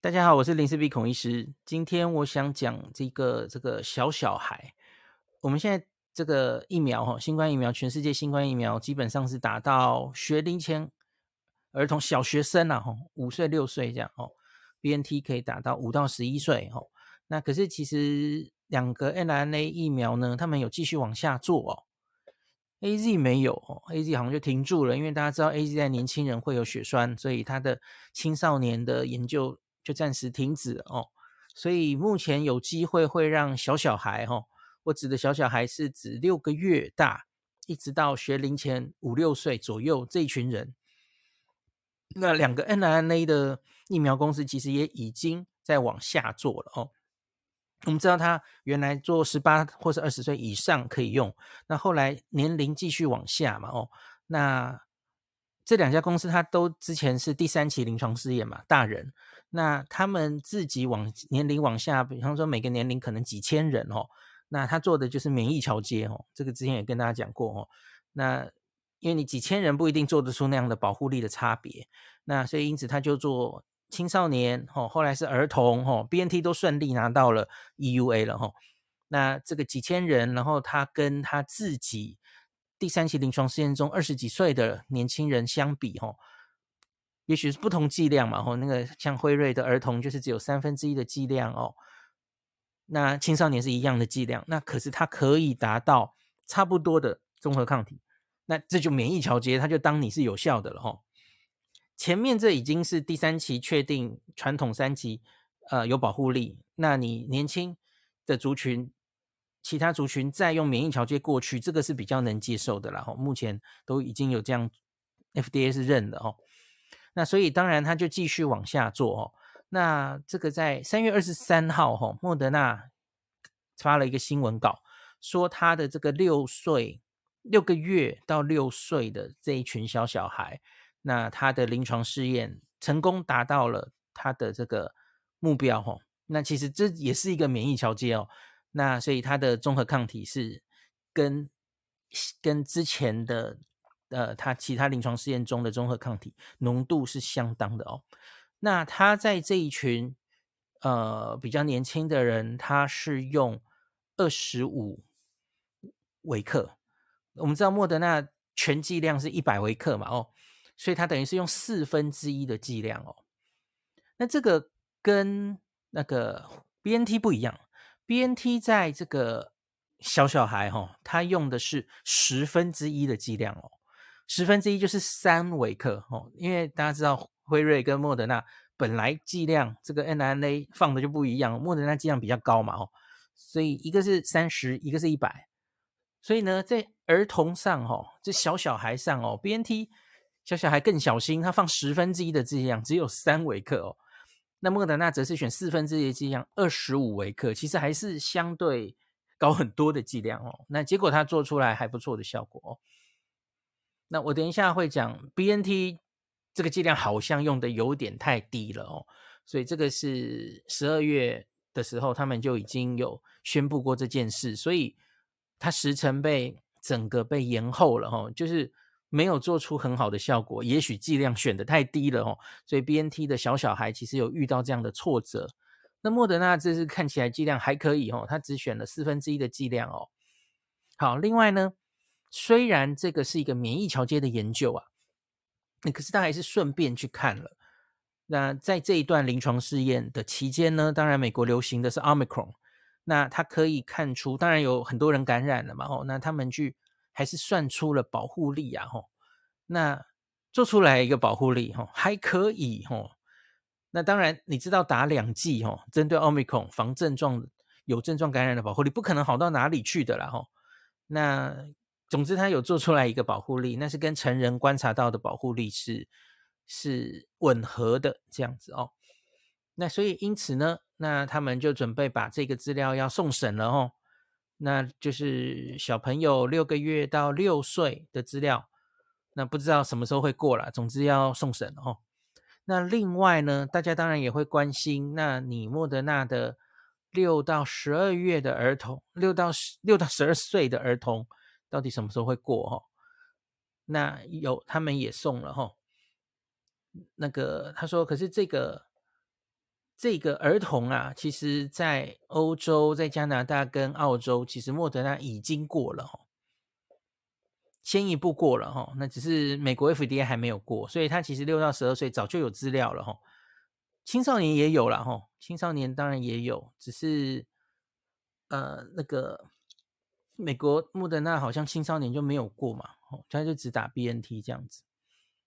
大家好，我是林氏璧孔医师。今天我想讲这个这个小小孩。我们现在这个疫苗哈，新冠疫苗，全世界新冠疫苗基本上是打到学龄前儿童、小学生啊，哈，五岁六岁这样哦。BNT 可以打到五到十一岁哦。那可是其实两个 mRNA 疫苗呢，他们有继续往下做哦。AZ 没有哦，AZ 好像就停住了，因为大家知道 AZ 在年轻人会有血栓，所以他的青少年的研究。就暂时停止哦，所以目前有机会会让小小孩哈，我指的小小孩是指六个月大，一直到学龄前五六岁左右这一群人。那两个 mRNA 的疫苗公司其实也已经在往下做了哦。我们知道他原来做十八或是二十岁以上可以用，那后来年龄继续往下嘛哦，那这两家公司它都之前是第三期临床试验嘛，大人。那他们自己往年龄往下，比方说每个年龄可能几千人哦，那他做的就是免疫桥接哦，这个之前也跟大家讲过哦。那因为你几千人不一定做得出那样的保护力的差别，那所以因此他就做青少年哦，后来是儿童哦，BNT 都顺利拿到了 EUA 了哈。那这个几千人，然后他跟他自己第三期临床试验中二十几岁的年轻人相比哈。也许是不同剂量嘛，吼，那个像辉瑞的儿童就是只有三分之一的剂量哦，那青少年是一样的剂量，那可是它可以达到差不多的综合抗体，那这就免疫桥接，它就当你是有效的了，吼。前面这已经是第三期确定传统三期，呃，有保护力，那你年轻的族群，其他族群再用免疫桥接过去，这个是比较能接受的了，吼。目前都已经有这样，FDA 是认的，吼。那所以当然他就继续往下做哦。那这个在三月二十三号哈，莫德纳发了一个新闻稿，说他的这个六岁六个月到六岁的这一群小小孩，那他的临床试验成功达到了他的这个目标哈。那其实这也是一个免疫桥接哦。那所以他的综合抗体是跟跟之前的。呃，他其他临床试验中的综合抗体浓度是相当的哦。那他在这一群呃比较年轻的人，他是用二十五微克。我们知道莫德纳全剂量是一百微克嘛，哦，所以他等于是用四分之一的剂量哦。那这个跟那个 BNT 不一样，BNT 在这个小小孩哈、哦，他用的是十分之一的剂量哦。十分之一就是三微克哦，因为大家知道辉瑞跟莫德纳本来剂量这个 mRNA 放的就不一样，莫德纳剂量比较高嘛哦，所以一个是三十，一个是一百，所以呢，在儿童上哦，这小小孩上哦，BNT 小小孩更小心，他放十分之一的剂量，只有三微克哦，那莫德纳则是选四分之一的剂量，二十五微克，其实还是相对高很多的剂量哦，那结果他做出来还不错的效果哦。那我等一下会讲 BNT 这个剂量好像用的有点太低了哦，所以这个是十二月的时候他们就已经有宣布过这件事，所以它时程被整个被延后了哦，就是没有做出很好的效果，也许剂量选的太低了哦，所以 BNT 的小小孩其实有遇到这样的挫折。那莫德纳这次看起来剂量还可以哦，他只选了四分之一的剂量哦。好，另外呢。虽然这个是一个免疫桥接的研究啊，那可是他还是顺便去看了。那在这一段临床试验的期间呢，当然美国流行的是 Omicron，那他可以看出，当然有很多人感染了嘛，吼，那他们去还是算出了保护力啊，吼，那做出来一个保护力，吼，还可以，吼。那当然你知道打两剂，吼，针对 Omicron 防症状有症状感染的保护力，不可能好到哪里去的啦，吼，那。总之，它有做出来一个保护力，那是跟成人观察到的保护力是是吻合的这样子哦。那所以因此呢，那他们就准备把这个资料要送审了哦。那就是小朋友六个月到六岁的资料，那不知道什么时候会过了。总之要送审哦。那另外呢，大家当然也会关心，那你莫德纳的六到十二月的儿童，六到十六到十二岁的儿童。到底什么时候会过哈？那有他们也送了哈。那个他说，可是这个这个儿童啊，其实在欧洲、在加拿大跟澳洲，其实莫德纳已经过了哈，先一步过了哈，那只是美国 FDA 还没有过，所以他其实六到十二岁早就有资料了哈。青少年也有了哈，青少年当然也有，只是呃那个美国莫德纳好像青少年就没有过嘛，哦他就只打 BNT 这样子。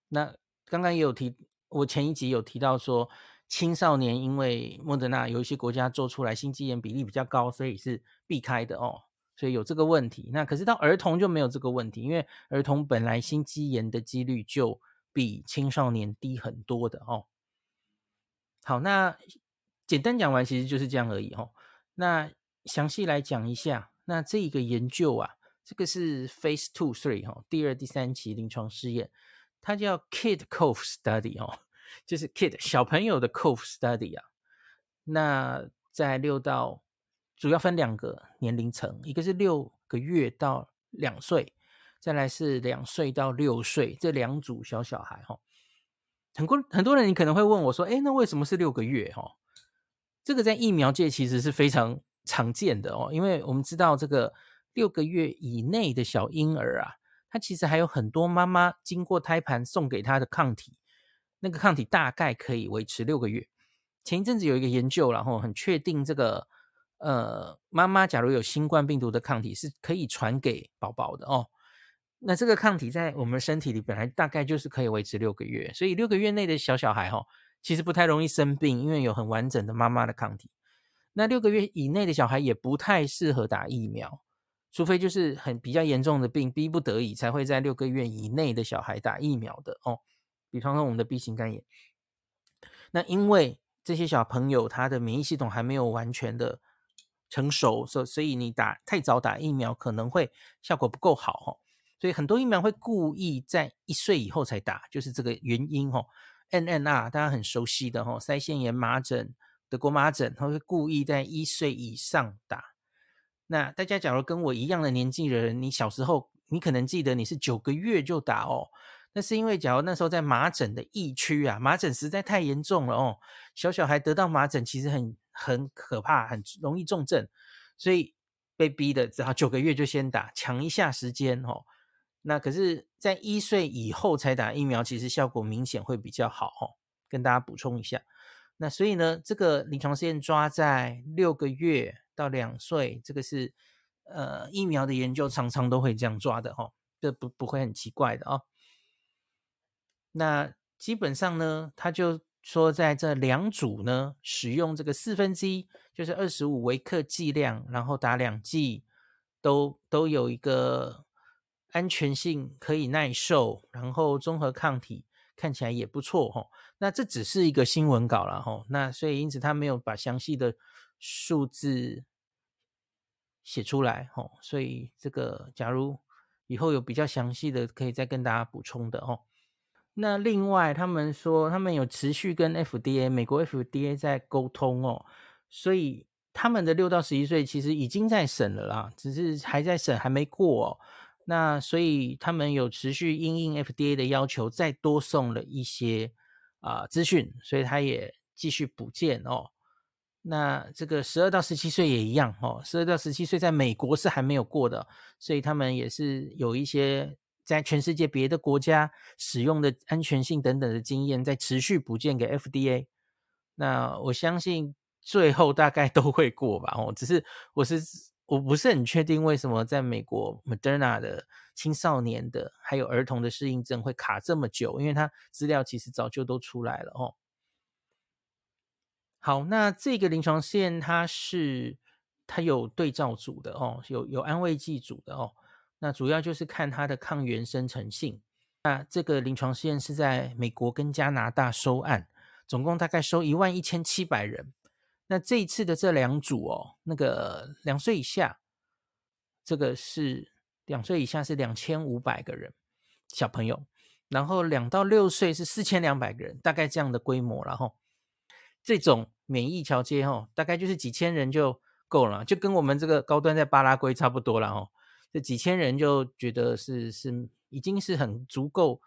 那刚刚也有提，我前一集有提到说，青少年因为莫德纳有一些国家做出来心肌炎比例比较高，所以是避开的哦，所以有这个问题。那可是到儿童就没有这个问题，因为儿童本来心肌炎的几率就比青少年低很多的哦。好，那简单讲完，其实就是这样而已哦。那详细来讲一下，那这一个研究啊，这个是 Phase Two Three 哈，第二、第三期临床试验，它叫 Kid Cough Study 哦，就是 Kid 小朋友的 Cough Study 啊。那在六到主要分两个年龄层，一个是六个月到两岁，再来是两岁到六岁这两组小小孩哈。很多很多人，你可能会问我说：“诶，那为什么是六个月？哈，这个在疫苗界其实是非常常见的哦，因为我们知道这个六个月以内的小婴儿啊，他其实还有很多妈妈经过胎盘送给他的抗体，那个抗体大概可以维持六个月。前一阵子有一个研究，然后很确定这个呃，妈妈假如有新冠病毒的抗体是可以传给宝宝的哦。”那这个抗体在我们身体里本来大概就是可以维持六个月，所以六个月内的小小孩哈，其实不太容易生病，因为有很完整的妈妈的抗体。那六个月以内的小孩也不太适合打疫苗，除非就是很比较严重的病，逼不得已才会在六个月以内的小孩打疫苗的哦。比方说我们的 B 型肝炎，那因为这些小朋友他的免疫系统还没有完全的成熟，所所以你打太早打疫苗可能会效果不够好哦。所以很多疫苗会故意在一岁以后才打，就是这个原因吼。N N R 大家很熟悉的吼，腮腺炎、麻疹、德国麻疹，他会故意在一岁以上打。那大家假如跟我一样的年纪的人，你小时候你可能记得你是九个月就打哦，那是因为假如那时候在麻疹的疫区啊，麻疹实在太严重了哦，小小孩得到麻疹其实很很可怕，很容易重症，所以被逼的只好九个月就先打，抢一下时间哦。那可是，在一岁以后才打疫苗，其实效果明显会比较好哦。跟大家补充一下，那所以呢，这个临床试验抓在六个月到两岁，这个是呃疫苗的研究常常都会这样抓的哦，这不不会很奇怪的哦。那基本上呢，他就说在这两组呢，使用这个四分之一，就是二十五微克剂量，然后打两剂，都都有一个。安全性可以耐受，然后综合抗体看起来也不错吼。那这只是一个新闻稿了吼。那所以因此他没有把详细的数字写出来吼。所以这个假如以后有比较详细的，可以再跟大家补充的哦。那另外他们说他们有持续跟 FDA 美国 FDA 在沟通哦，所以他们的六到十一岁其实已经在审了啦，只是还在审，还没过哦。那所以他们有持续应应 FDA 的要求，再多送了一些啊、资讯，所以他也继续补件哦。那这个十二到十七岁也一样哦，十二到十七岁在美国是还没有过的，所以他们也是有一些在全世界别的国家使用的安全性等等的经验，在持续补件给 FDA。那我相信最后大概都会过吧哦，只是我是。我不是很确定为什么在美国 Moderna 的青少年的还有儿童的适应症会卡这么久，因为它资料其实早就都出来了哦。好，那这个临床试验它是它有对照组的哦，有有安慰剂组的哦。那主要就是看它的抗原生成性。那这个临床试验是在美国跟加拿大收案，总共大概收一万一千七百人。那这一次的这两组哦，那个两岁以下，这个是两岁以下是两千五百个人小朋友，然后两到六岁是四千两百个人，大概这样的规模，然后这种免疫桥接哦，大概就是几千人就够了，就跟我们这个高端在巴拉圭差不多了哦，这几千人就觉得是是已经是很足够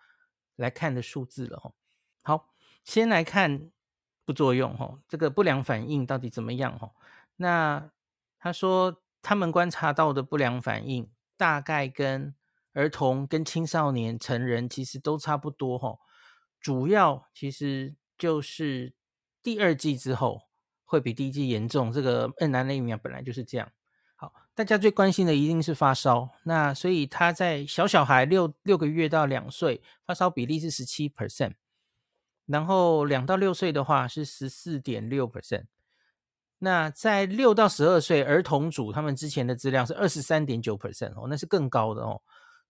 来看的数字了哦。好，先来看。副作用哦，这个不良反应到底怎么样哦？那他说他们观察到的不良反应大概跟儿童、跟青少年、成人其实都差不多哦，主要其实就是第二季之后会比第一季严重，这个 mRNA 疫苗本来就是这样。好，大家最关心的一定是发烧，那所以他在小小孩六六个月到两岁发烧比例是十七 percent。然后两到六岁的话是十四点六 percent，那在六到十二岁儿童组，他们之前的资料是二十三点九 percent 哦，那是更高的哦，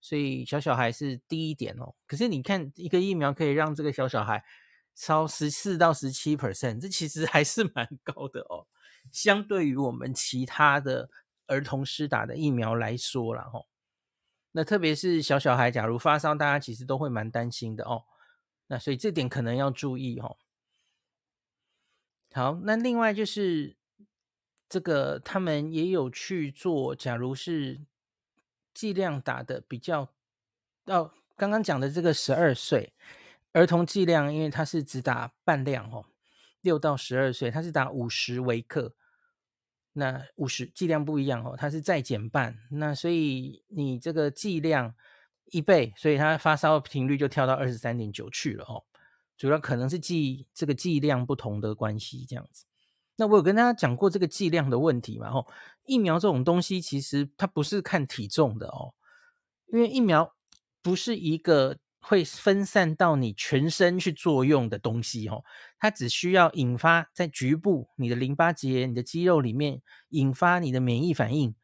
所以小小孩是低一点哦。可是你看一个疫苗可以让这个小小孩超十四到十七 percent，这其实还是蛮高的哦。相对于我们其他的儿童施打的疫苗来说了哦，那特别是小小孩，假如发烧，大家其实都会蛮担心的哦。那所以这点可能要注意哦。好，那另外就是这个他们也有去做，假如是剂量打的比较，哦，刚刚讲的这个十二岁儿童剂量，因为它是只打半量哦，六到十二岁它是打五十微克，那五十剂量不一样哦，它是再减半，那所以你这个剂量。一倍，所以它发烧频率就跳到二十三点九去了哦。主要可能是剂这个剂量不同的关系这样子。那我有跟大家讲过这个剂量的问题嘛？吼，疫苗这种东西其实它不是看体重的哦，因为疫苗不是一个会分散到你全身去作用的东西哦，它只需要引发在局部你的淋巴结、你的肌肉里面引发你的免疫反应。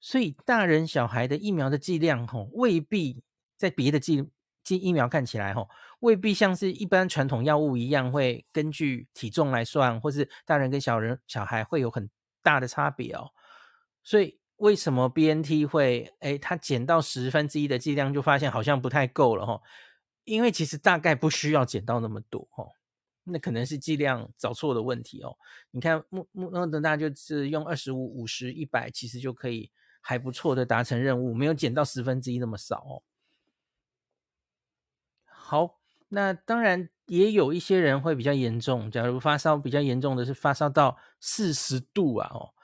所以大人小孩的疫苗的剂量吼，未必在别的剂剂疫苗看起来吼，未必像是一般传统药物一样会根据体重来算，或是大人跟小人小孩会有很大的差别哦。所以为什么 BNT 会诶，它减到十分之一的剂量就发现好像不太够了吼？因为其实大概不需要减到那么多吼，那可能是剂量找错的问题哦。你看莫莫德纳就是用二十五、五十、一百，其实就可以。还不错的达成任务，没有减到十分之一那么少哦。好，那当然也有一些人会比较严重。假如发烧比较严重的是发烧到四十度啊，哦，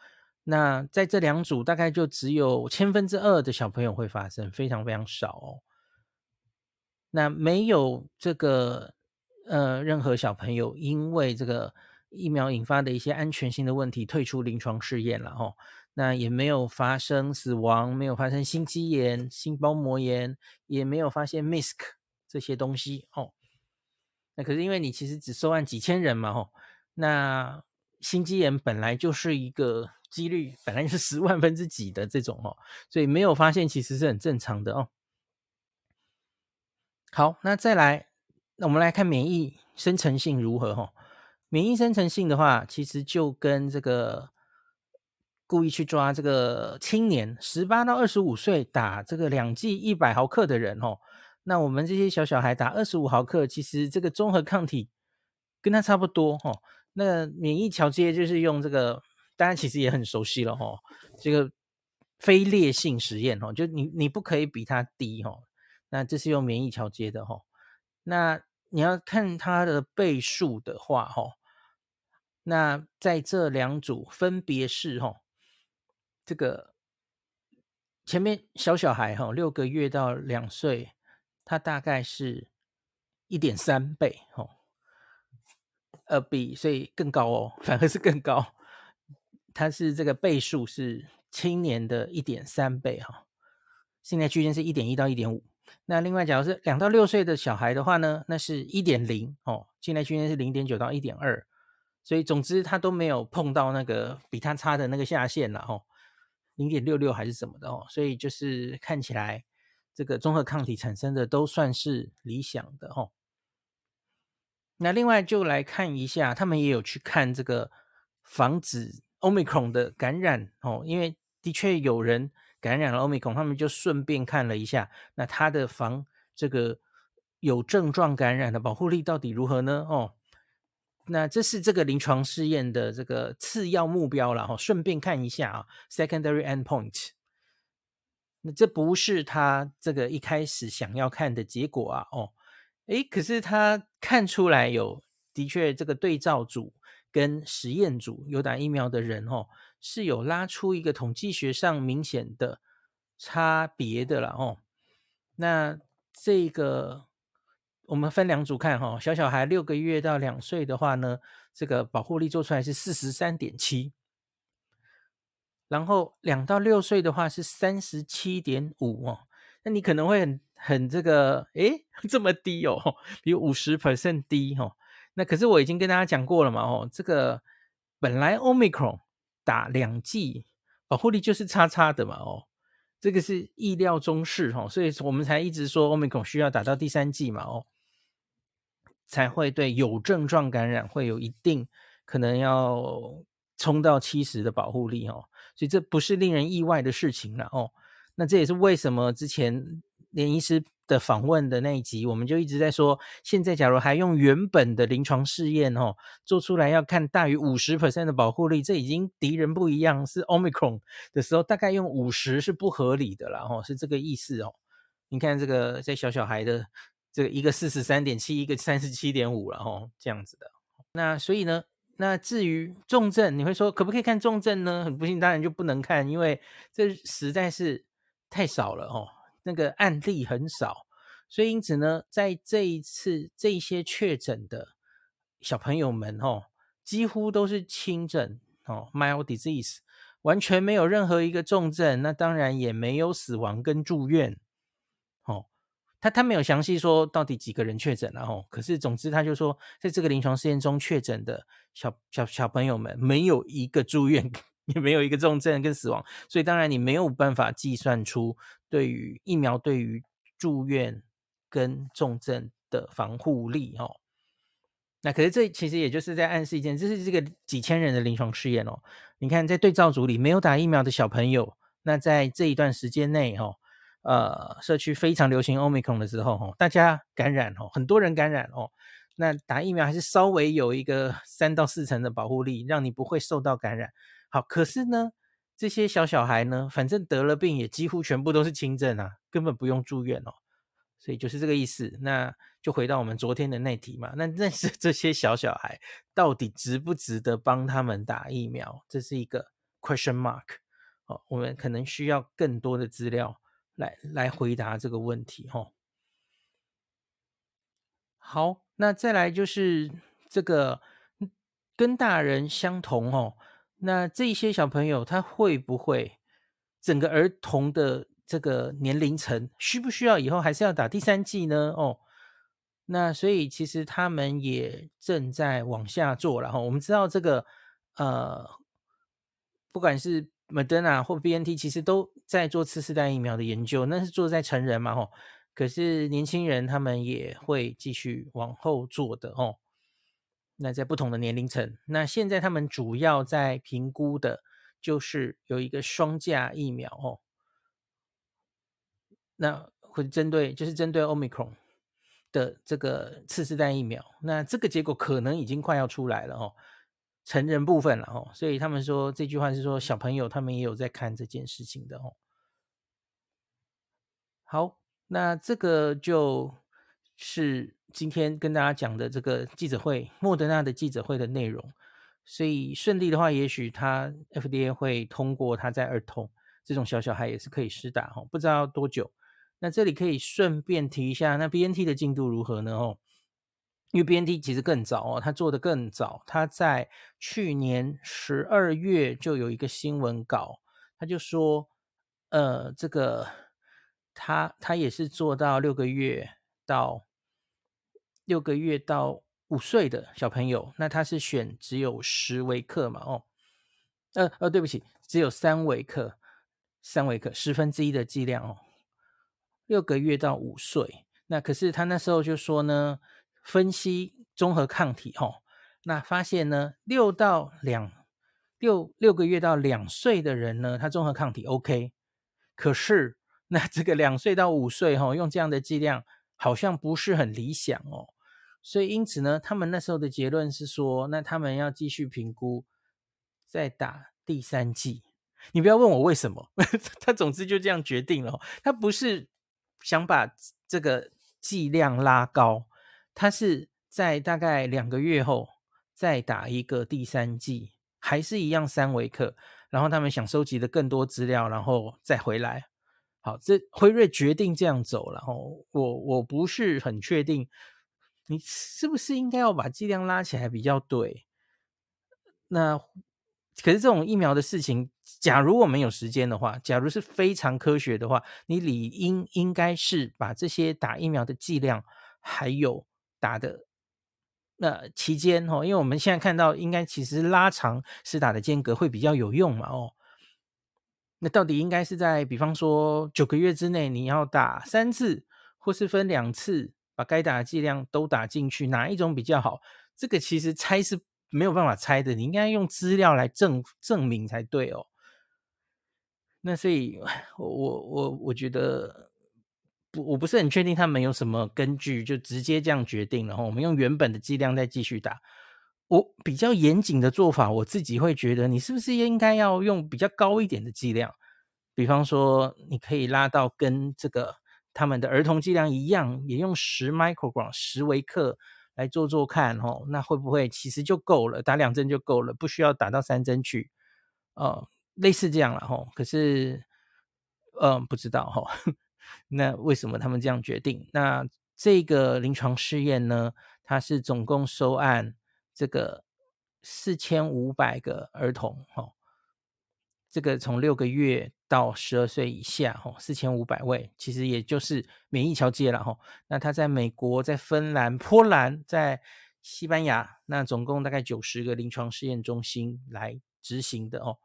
那在这两组大概就只有千分之二的小朋友会发生，非常非常少哦。那没有这个呃任何小朋友因为这个疫苗引发的一些安全性的问题退出临床试验了哦。那也没有发生死亡，没有发生心肌炎、心包膜炎，也没有发现 MIS-C 这些东西哦。那可是因为你其实只收案几千人嘛，吼，那心肌炎本来就是一个几率，本来就是十万分之几的这种哦，所以没有发现其实是很正常的哦。好，那再来，那我们来看免疫生成性如何哈？免疫生成性的话，其实就跟这个。故意去抓这个青年，十八到二十五岁打这个两剂一百毫克的人哦，那我们这些小小孩打二十五毫克，其实这个综合抗体跟他差不多哦。那免疫桥接就是用这个，大家其实也很熟悉了哦，这个非劣性实验哦，就你你不可以比他低哦。那这是用免疫桥接的哦。那你要看它的倍数的话哦，那在这两组分别是哦。这个前面小小孩哈，六个月到两岁，他大概是一点三倍哦，呃，比所以更高哦，反而是更高，它是这个倍数是青年的一点三倍哈，现在区间是一点一到一点五。那另外，假如是两到六岁的小孩的话呢，那是一点零哦，现在区间是零点九到一点二，所以总之他都没有碰到那个比他差的那个下限了哦。零点六六还是什么的哦，所以就是看起来这个综合抗体产生的都算是理想的哦。那另外就来看一下，他们也有去看这个防止 Omicron 的感染哦，因为的确有人感染了 Omicron，他们就顺便看了一下，那他的防这个有症状感染的保护力到底如何呢？哦。那这是这个临床试验的这个次要目标了哈，顺便看一下啊，secondary endpoint。那这不是他这个一开始想要看的结果啊，哦，诶，可是他看出来有的确这个对照组跟实验组有打疫苗的人哦，是有拉出一个统计学上明显的差别的了哦。那这个我们分两组看哈，小小孩六个月到两岁的话呢，这个保护力做出来是四十三点七。然后两到六岁的话是三十七点五哦，那你可能会很很这个，诶，这么低哦，比五十 percent 低哦。那可是我已经跟大家讲过了嘛哦，这个本来 Omicron 打两剂保护力就是差差的嘛哦，这个是意料中事哦，所以我们才一直说 Omicron 需要打到第三剂嘛哦，才会对有症状感染会有一定可能要冲到七十的保护力哦。所以这不是令人意外的事情了哦。那这也是为什么之前连医师的访问的那一集，我们就一直在说，现在假如还用原本的临床试验哦，做出来要看大于五十 percent 的保护力，这已经敌人不一样，是 Omicron 的时候，大概用五十是不合理的了哦，是这个意思哦。你看这个在小小孩的这个一个四十三点七，一个三十七点五了哦，这样子的。那所以呢？那至于重症，你会说可不可以看重症呢？很不幸，当然就不能看，因为这实在是太少了哦，那个案例很少，所以因此呢，在这一次这些确诊的小朋友们哦，几乎都是轻症哦，mild disease，完全没有任何一个重症，那当然也没有死亡跟住院。他他没有详细说到底几个人确诊了哦，可是总之他就说，在这个临床试验中确诊的小小小朋友们没有一个住院，也没有一个重症跟死亡，所以当然你没有办法计算出对于疫苗对于住院跟重症的防护力哦。那可是这其实也就是在暗示一件，这是这个几千人的临床试验哦。你看在对照组里没有打疫苗的小朋友，那在这一段时间内哦。呃，社区非常流行 Omicron 的时候，吼，大家感染，吼，很多人感染，哦，那打疫苗还是稍微有一个 三到四成的保护力，让你不会受到感染。好，可是呢，这些小小孩呢，反正得了病也几乎全部都是轻症啊，根本不用住院哦，所以就是这个意思。那就回到我们昨天的那题嘛，那认识这些小小孩到底值不值得帮他们打疫苗？这是一个 question mark。哦，我们可能需要更多的资料。来来回答这个问题哈。好，那再来就是这个跟大人相同哦。那这些小朋友他会不会整个儿童的这个年龄层需不需要以后还是要打第三剂呢？哦，那所以其实他们也正在往下做了哈。我们知道这个呃，不管是 Moderna 或 BNT 其实都在做次世代疫苗的研究，那是做在成人嘛吼，可是年轻人他们也会继续往后做的哦。那在不同的年龄层，那现在他们主要在评估的就是有一个双价疫苗哦。那会针对就是针对 Omicron 的这个次世代疫苗，那这个结果可能已经快要出来了哦。成人部分了哦，所以他们说这句话是说小朋友他们也有在看这件事情的哦。好，那这个就是今天跟大家讲的这个记者会，莫德纳的记者会的内容。所以顺利的话，也许他 FDA 会通过他在儿童这种小小孩也是可以施打哦，不知道多久。那这里可以顺便提一下，那 BNT 的进度如何呢？哦。因为 BNT 其实更早哦，他做的更早，他在去年十二月就有一个新闻稿，他就说，呃，这个他他也是做到六个月到六个月到五岁的小朋友，那他是选只有十微克嘛，哦，呃呃，对不起，只有三微克，三微克十分之一的剂量哦，六个月到五岁，那可是他那时候就说呢。分析综合抗体，哦，那发现呢，六到两六六个月到两岁的人呢，他综合抗体 OK，可是那这个两岁到五岁，哈，用这样的剂量好像不是很理想哦，所以因此呢，他们那时候的结论是说，那他们要继续评估，再打第三剂。你不要问我为什么，他总之就这样决定了，他不是想把这个剂量拉高。他是在大概两个月后再打一个第三剂，还是一样三维克，然后他们想收集的更多资料，然后再回来。好，这辉瑞决定这样走，然后我我不是很确定，你是不是应该要把剂量拉起来比较对？那可是这种疫苗的事情，假如我们有时间的话，假如是非常科学的话，你理应应该是把这些打疫苗的剂量，还有打的那期间哦，因为我们现在看到，应该其实拉长施打的间隔会比较有用嘛哦。那到底应该是在，比方说九个月之内，你要打三次，或是分两次，把该打的剂量都打进去，哪一种比较好？这个其实猜是。没有办法猜的，你应该用资料来证证明才对哦。那所以，我我我觉得我不是很确定他们有什么根据，就直接这样决定了。然后我们用原本的剂量再继续打。我比较严谨的做法，我自己会觉得，你是不是应该要用比较高一点的剂量？比方说，你可以拉到跟这个他们的儿童剂量一样，也用十 microgram 十微克。来做做看哦，那会不会其实就够了？打两针就够了，不需要打到三针去，呃，类似这样了吼。可是，嗯、不知道吼。那为什么他们这样决定？那这个临床试验呢？它是总共收案这个四千五百个儿童哦。这个从六个月到十二岁以下，哦，四千五百位，其实也就是免疫桥接了，吼。那他在美国、在芬兰、波兰、在西班牙，那总共大概九十个临床试验中心来执行的哦。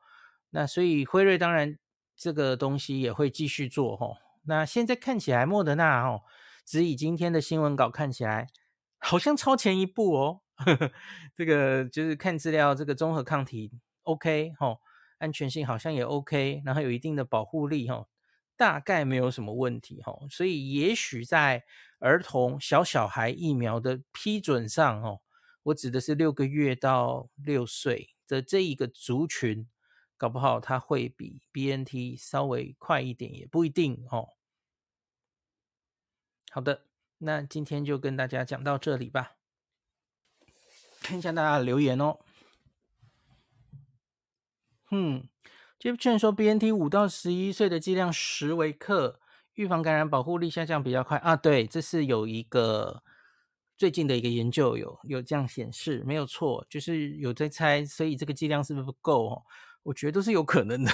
那所以辉瑞当然这个东西也会继续做，吼。那现在看起来莫德纳，哦，只以今天的新闻稿看起来好像超前一步哦。呵呵，这个就是看资料，这个综合抗体 OK，哦。安全性好像也 OK，然后有一定的保护力哈，大概没有什么问题哈，所以也许在儿童小小孩疫苗的批准上哦，我指的是六个月到六岁的这一个族群，搞不好它会比 BNT 稍微快一点，也不一定哦。好的，那今天就跟大家讲到这里吧，看一下大家的留言哦。嗯，Jeff 说，BNT 五到十一岁的剂量十微克，预防感染，保护力下降比较快啊。对，这是有一个最近的一个研究有有这样显示，没有错，就是有在猜，所以这个剂量是不是不够哦？我觉得都是有可能的，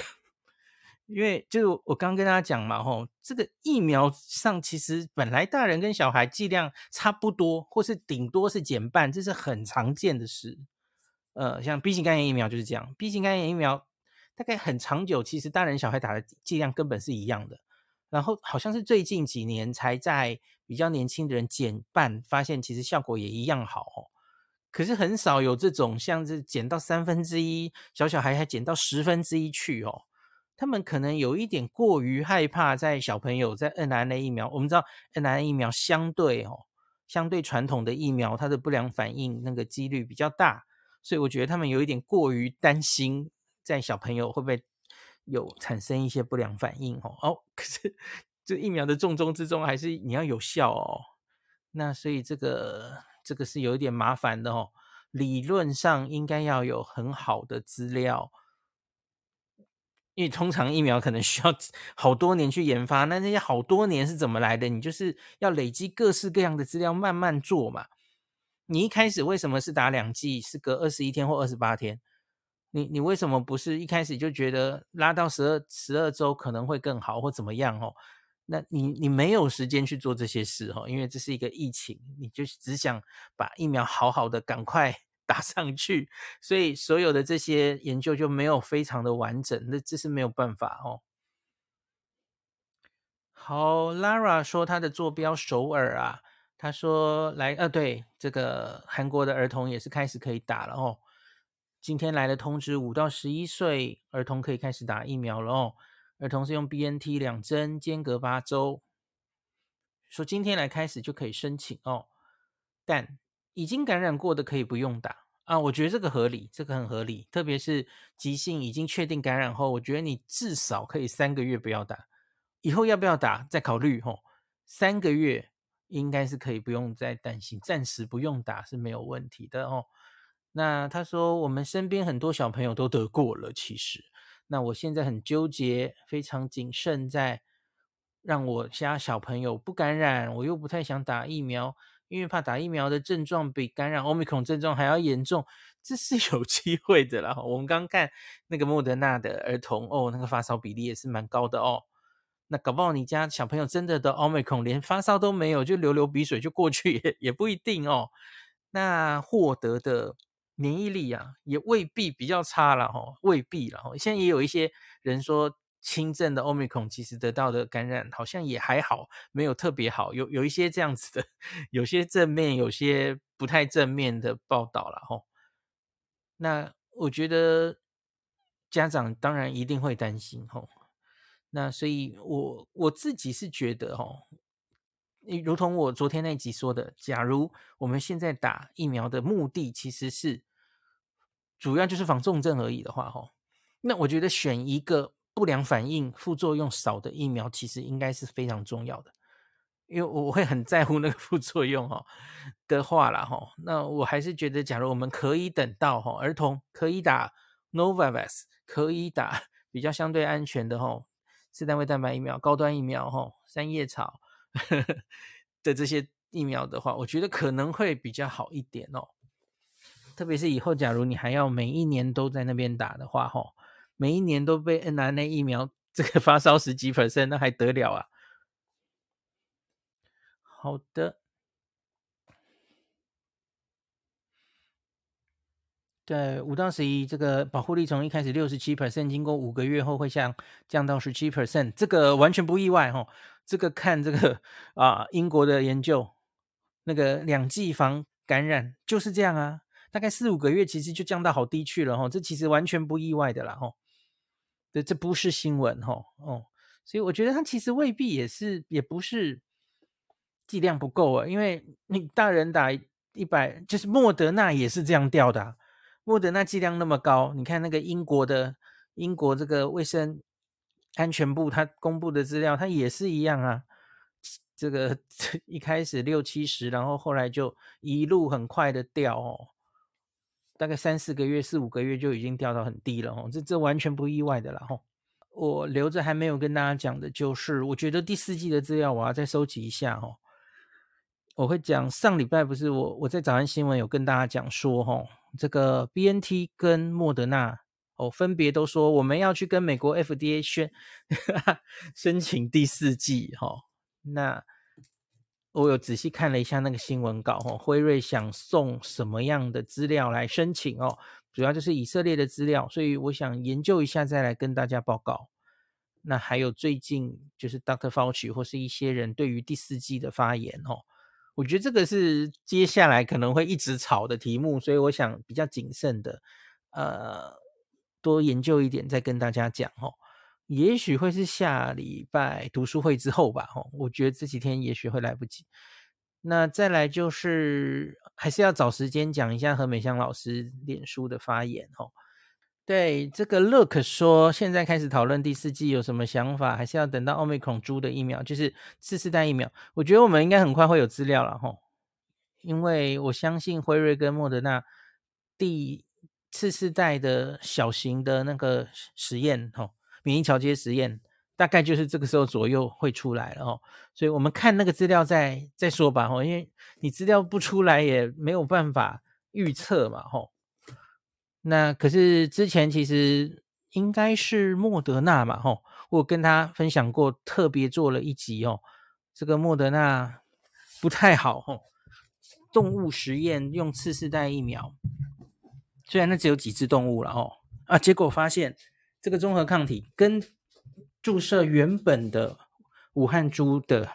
因为就我刚刚跟大家讲嘛，吼，这个疫苗上其实本来大人跟小孩剂量差不多，或是顶多是减半，这是很常见的事。呃，像 B 型肝炎疫苗就是这样，B 型肝炎疫苗。大概很长久，其实大人小孩打的剂量根本是一样的，然后好像是最近几年才在比较年轻的人减半，发现其实效果也一样好哦。可是很少有这种像是减到三分之一，小小孩还减到十分之一去哦。他们可能有一点过于害怕，在小朋友在 mRNA 疫苗，我们知道 mRNA 疫苗相对哦，相对传统的疫苗，它的不良反应那个几率比较大，所以我觉得他们有一点过于担心。在小朋友会不会有产生一些不良反应？哦哦，可是这疫苗的重中之重还是你要有效哦。那所以这个这个是有一点麻烦的哦。理论上应该要有很好的资料，因为通常疫苗可能需要好多年去研发。那那些好多年是怎么来的？你就是要累积各式各样的资料，慢慢做嘛。你一开始为什么是打两剂，是隔二十一天或二十八天？你你为什么不是一开始就觉得拉到十二十二周可能会更好或怎么样哦？那你你没有时间去做这些事哦，因为这是一个疫情，你就只想把疫苗好好的赶快 打上去，所以所有的这些研究就没有非常的完整，那这是没有办法哦。好，Lara 说他的坐标首尔啊，他说来呃对，这个韩国的儿童也是开始可以打了哦。今天来的通知，五到十一岁儿童可以开始打疫苗了哦。而同时用 BNT 两针，间隔八周。说今天来开始就可以申请哦。但已经感染过的可以不用打啊，我觉得这个合理，这个很合理。特别是急性已经确定感染后，我觉得你至少可以三个月不要打，以后要不要打再考虑哦。三个月应该是可以不用再担心，暂时不用打是没有问题的哦。那他说我们身边很多小朋友都得过了，其实，那我现在很纠结，非常谨慎，在让我家小朋友不感染，我又不太想打疫苗，因为怕打疫苗的症状比感染 Omicron 症状还要严重，这是有机会的啦。我们刚看那个莫德纳的儿童哦，那个发烧比例也是蛮高的哦。那搞不好你家小朋友真的得 Omicron，连发烧都没有，就流流鼻水就过去也 也不一定哦。那获得的免疫力啊，也未必比较差了哈，未必了哈。现在也有一些人说轻症的 Omicron 其实得到的感染好像也还好，没有特别好，有有一些这样子的，有些正面，有些不太正面的报道了哈。那我觉得家长当然一定会担心哈。那所以我，我自己是觉得，哦，如同我昨天那集说的，假如我们现在打疫苗的目的其实是主要就是防重症而已的话，哈，那我觉得选一个不良反应、副作用少的疫苗，其实应该是非常重要的，因为我会很在乎那个副作用，哈的话啦，哈，那我还是觉得，假如我们可以等到，哈，儿童可以打 Novavax，可以打比较相对安全的，哈。四单位蛋白疫苗、高端疫苗、吼三叶草呵 呵的这些疫苗的话，我觉得可能会比较好一点哦。特别是以后，假如你还要每一年都在那边打的话，吼每一年都被 n r n a 疫苗这个发烧十几 percent，那还得了啊？好的。对，五到十一，这个保护力从一开始六十七 percent，经过五个月后会降降到十七 percent，这个完全不意外哈、哦。这个看这个啊，英国的研究，那个两剂防感染就是这样啊，大概四五个月其实就降到好低去了哈、这其实完全不意外的啦哈、哦。这不是新闻哈哦，所以我觉得它其实未必也是，也不是剂量不够啊，因为你大人打一百，就是莫德纳也是这样掉的、莫德纳剂量那么高，你看那个英国的英国这个卫生安全部他公布的资料，它也是一样啊。这个 一开始六七十，然后后来就一路很快的掉哦，大概三四个月、四五个月就已经掉到很低了哦。这这完全不意外的啦吼。我留着还没有跟大家讲的就是，我觉得第四季的资料我要再收集一下哦。我会讲上礼拜不是我我在早安新闻有跟大家讲说吼。这个 BNT 跟莫德纳哦，分别都说我们要去跟美国 FDA 宣 申请第四季哈、哦。那我有仔细看了一下那个新闻稿哈、哦，辉瑞想送什么样的资料来申请哦？主要就是以色列的资料，所以我想研究一下再来跟大家报告。那还有最近就是 Dr. Fauci 或是一些人对于第四季的发言哦。我觉得这个是接下来可能会一直吵的题目，所以我想比较谨慎的，呃，多研究一点再跟大家讲哦。也许会是下礼拜读书会之后吧，哦，我觉得这几天也许会来不及。那再来就是还是要找时间讲一下何美香老师脸书的发言哦。对这个 Look 说，现在开始讨论第四季有什么想法？还是要等到奥密克戎株的疫苗，就是次世代疫苗？我觉得我们应该很快会有资料了吼，因为我相信辉瑞跟莫德纳第次世代的小型的那个实验吼，免疫桥接实验，大概就是这个时候左右会出来了哦，所以我们看那个资料再再说吧哦，因为你资料不出来也没有办法预测嘛吼。那可是之前其实应该是莫德纳嘛，吼，我跟他分享过，特别做了一集哦，这个莫德纳不太好，吼，动物实验用次世代疫苗，虽然那只有几只动物了，吼，啊，结果发现这个综合抗体跟注射原本的武汉株的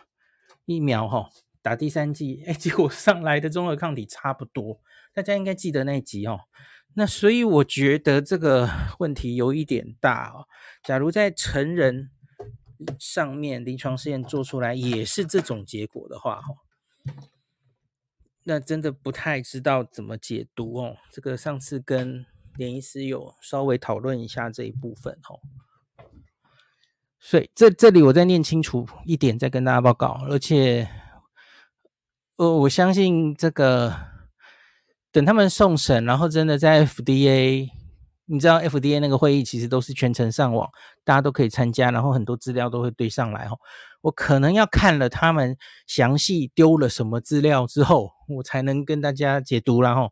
疫苗，吼，打第三剂，哎，结果上来的综合抗体差不多，大家应该记得那一集哦。那所以我觉得这个问题有一点大哦。假如在成人上面临床试验做出来也是这种结果的话，哈，那真的不太知道怎么解读哦。这个上次跟连医师有稍微讨论一下这一部分哦。所以这这里我再念清楚一点，再跟大家报告。而且呃，我相信这个等他们送审，然后真的在 FDA，你知道 FDA 那个会议其实都是全程上网，大家都可以参加，然后很多资料都会堆上来哦。我可能要看了他们详细丢了什么资料之后，我才能跟大家解读，然后。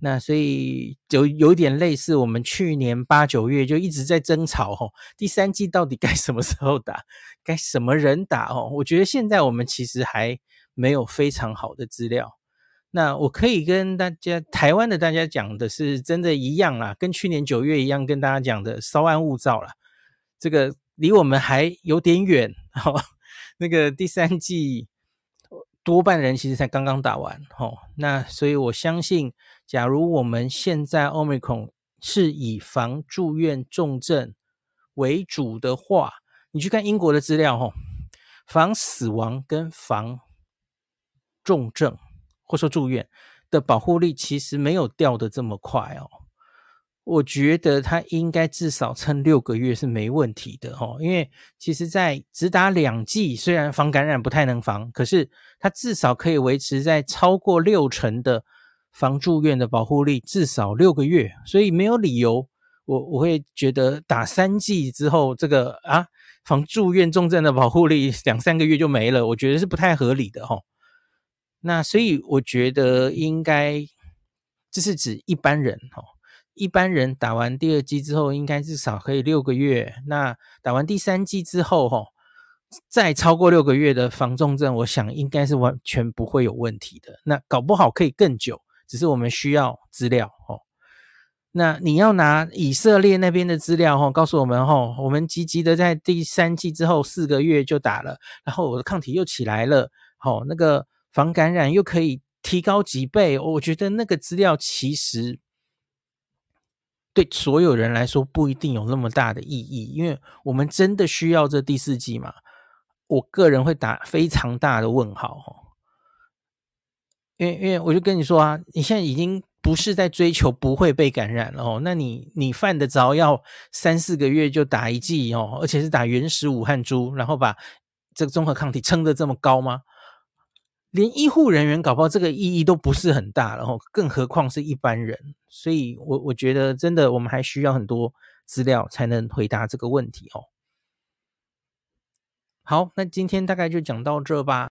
那所以就有点类似，我们去年八九月就一直在争吵吼，第三季到底该什么时候打，该什么人打哦？我觉得现在我们其实还没有非常好的资料。那我可以跟大家台湾的大家讲的是，真的一样啦，跟去年九月一样，跟大家讲的稍安勿躁啦。这个离我们还有点远哈。那个第三季多半人其实才刚刚打完吼，那所以我相信。假如我们现在 Omicron 是以防住院重症为主的话，你去看英国的资料，吼，防死亡跟防重症或说住院的保护力其实没有掉的这么快哦。我觉得它应该至少撑六个月是没问题的哦，因为其实在只打两剂，虽然防感染不太能防，可是它至少可以维持在超过六成的。防住院的保护力至少六个月，所以没有理由我我会觉得打三剂之后，这个啊防住院重症的保护力两三个月就没了，我觉得是不太合理的哈。那所以我觉得应该这是指一般人哈，一般人打完第二剂之后，应该至少可以六个月。那打完第三剂之后哈，再超过六个月的防重症，我想应该是完全不会有问题的。那搞不好可以更久。只是我们需要资料哦，那你要拿以色列那边的资料哦，告诉我们哦，我们积极的在第三季之后四个月就打了，然后我的抗体又起来了，哦，那个防感染又可以提高几倍，我觉得那个资料其实对所有人来说不一定有那么大的意义，因为我们真的需要这第四季嘛？我个人会打非常大的问号哦。因为，因为我就跟你说啊，你现在已经不是在追求不会被感染了哦，那你你犯得着要三四个月就打一剂哦，而且是打原始武汉株，然后把这个综合抗体撑得这么高吗？连医护人员搞不好这个意义都不是很大了哦，更何况是一般人。所以我我觉得真的我们还需要很多资料才能回答这个问题哦。好，那今天大概就讲到这吧。